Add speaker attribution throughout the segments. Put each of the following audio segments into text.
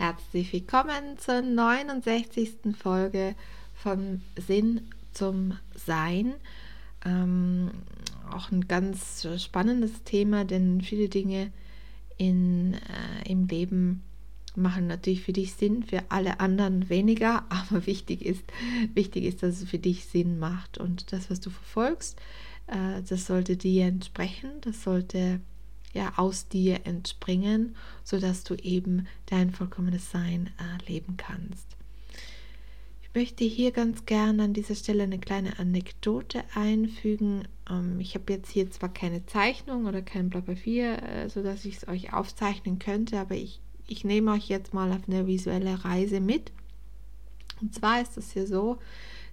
Speaker 1: Herzlich willkommen zur 69. Folge von Sinn zum Sein. Ähm, auch ein ganz spannendes Thema, denn viele Dinge in, äh, im Leben machen natürlich für dich Sinn, für alle anderen weniger, aber wichtig ist, wichtig ist, dass es für dich Sinn macht und das, was du verfolgst, äh, das sollte dir entsprechen, das sollte ja aus dir entspringen, sodass du eben dein vollkommenes Sein äh, leben kannst. Ich möchte hier ganz gerne an dieser Stelle eine kleine Anekdote einfügen. Ähm, ich habe jetzt hier zwar keine Zeichnung oder kein Blatt Papier, äh, sodass ich es euch aufzeichnen könnte, aber ich ich nehme euch jetzt mal auf eine visuelle Reise mit. Und zwar ist es ja so,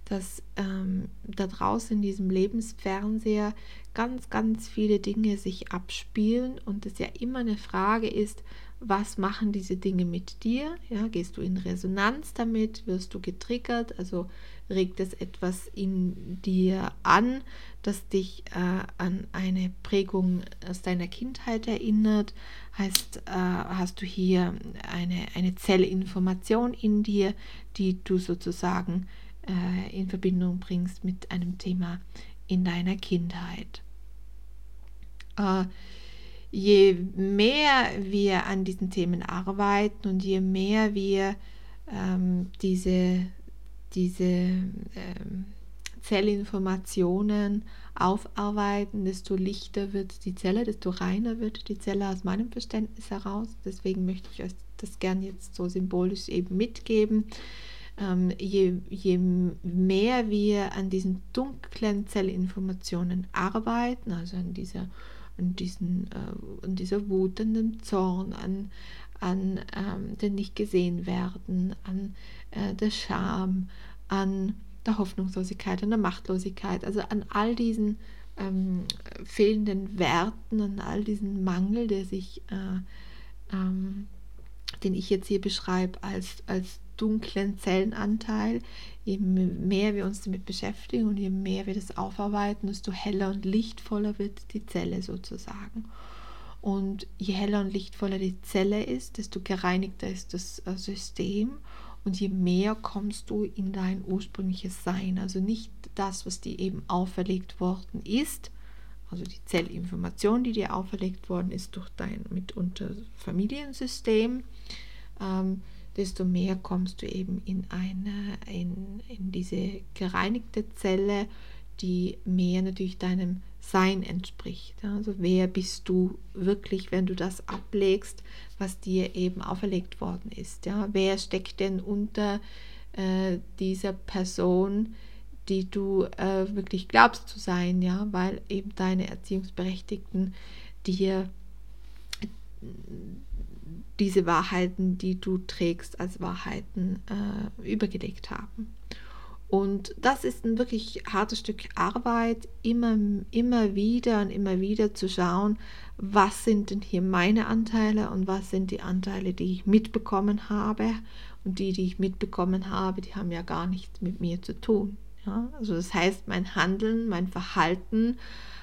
Speaker 1: dass ähm, da draußen in diesem Lebensfernseher ganz, ganz viele Dinge sich abspielen und es ja immer eine Frage ist, was machen diese Dinge mit dir? Ja, gehst du in Resonanz damit? Wirst du getriggert? Also regt es etwas in dir an, das dich äh, an eine Prägung aus deiner Kindheit erinnert? Heißt, äh, hast du hier eine, eine Zellinformation in dir, die du sozusagen äh, in Verbindung bringst mit einem Thema in deiner Kindheit? Äh, je mehr wir an diesen Themen arbeiten und je mehr wir ähm, diese, diese ähm, Zellinformationen aufarbeiten, desto lichter wird die Zelle, desto reiner wird die Zelle aus meinem Verständnis heraus. Deswegen möchte ich euch das gerne jetzt so symbolisch eben mitgeben. Ähm, je, je mehr wir an diesen dunklen Zellinformationen arbeiten, also an dieser an, diesen, äh, an dieser Wut, an dem Zorn, an, an ähm, dem nicht gesehen werden, an äh, der Scham, an der Hoffnungslosigkeit, an der Machtlosigkeit, also an all diesen ähm, fehlenden Werten, an all diesen Mangel, der sich, äh, ähm, den ich jetzt hier beschreibe als, als dunklen Zellenanteil, je mehr wir uns damit beschäftigen und je mehr wir das aufarbeiten, desto heller und lichtvoller wird die Zelle sozusagen. Und je heller und lichtvoller die Zelle ist, desto gereinigter ist das äh, System und je mehr kommst du in dein ursprüngliches Sein. Also nicht das, was dir eben auferlegt worden ist, also die Zellinformation, die dir auferlegt worden ist durch dein mitunter Familiensystem, ähm, desto mehr kommst du eben in eine, in, in diese gereinigte Zelle, die mehr natürlich deinem Sein entspricht. Also wer bist du wirklich, wenn du das ablegst, was dir eben auferlegt worden ist? Ja? Wer steckt denn unter äh, dieser Person, die du äh, wirklich glaubst zu sein, ja, weil eben deine Erziehungsberechtigten dir diese Wahrheiten, die du trägst, als Wahrheiten äh, übergelegt haben. Und das ist ein wirklich hartes Stück Arbeit, immer, immer wieder und immer wieder zu schauen, was sind denn hier meine Anteile und was sind die Anteile, die ich mitbekommen habe. Und die, die ich mitbekommen habe, die haben ja gar nichts mit mir zu tun. Ja? Also das heißt, mein Handeln, mein Verhalten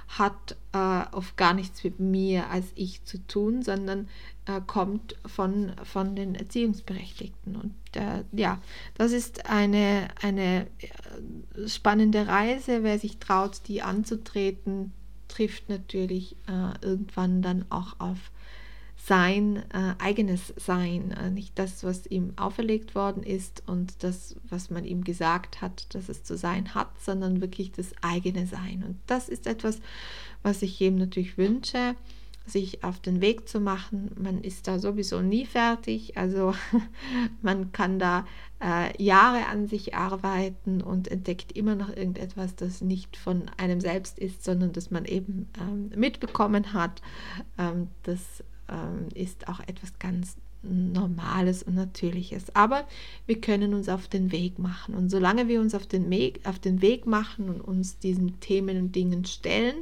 Speaker 1: hat äh, oft gar nichts mit mir als ich zu tun, sondern äh, kommt von, von den Erziehungsberechtigten. Und äh, ja, das ist eine, eine äh, spannende Reise. Wer sich traut, die anzutreten, trifft natürlich äh, irgendwann dann auch auf sein äh, eigenes Sein, äh, nicht das, was ihm auferlegt worden ist und das, was man ihm gesagt hat, dass es zu sein hat, sondern wirklich das eigene Sein. Und das ist etwas, was ich jedem natürlich wünsche, sich auf den Weg zu machen. Man ist da sowieso nie fertig, also man kann da äh, Jahre an sich arbeiten und entdeckt immer noch irgendetwas, das nicht von einem selbst ist, sondern das man eben ähm, mitbekommen hat. Ähm, das ähm, ist auch etwas ganz Normales und Natürliches. Aber wir können uns auf den Weg machen. Und solange wir uns auf den Weg, auf den Weg machen und uns diesen Themen und Dingen stellen,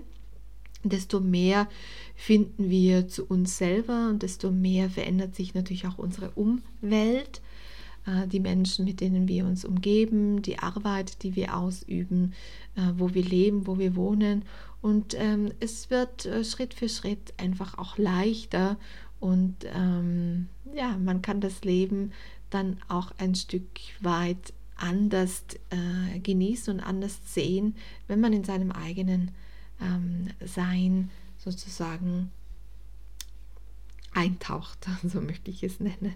Speaker 1: desto mehr finden wir zu uns selber und desto mehr verändert sich natürlich auch unsere Umwelt, die Menschen, mit denen wir uns umgeben, die Arbeit, die wir ausüben, äh, wo wir leben, wo wir wohnen. Und ähm, es wird äh, Schritt für Schritt einfach auch leichter und ähm, ja, man kann das Leben dann auch ein Stück weit anders äh, genießen und anders sehen, wenn man in seinem eigenen ähm, Sein sozusagen eintaucht, so möchte ich es nennen.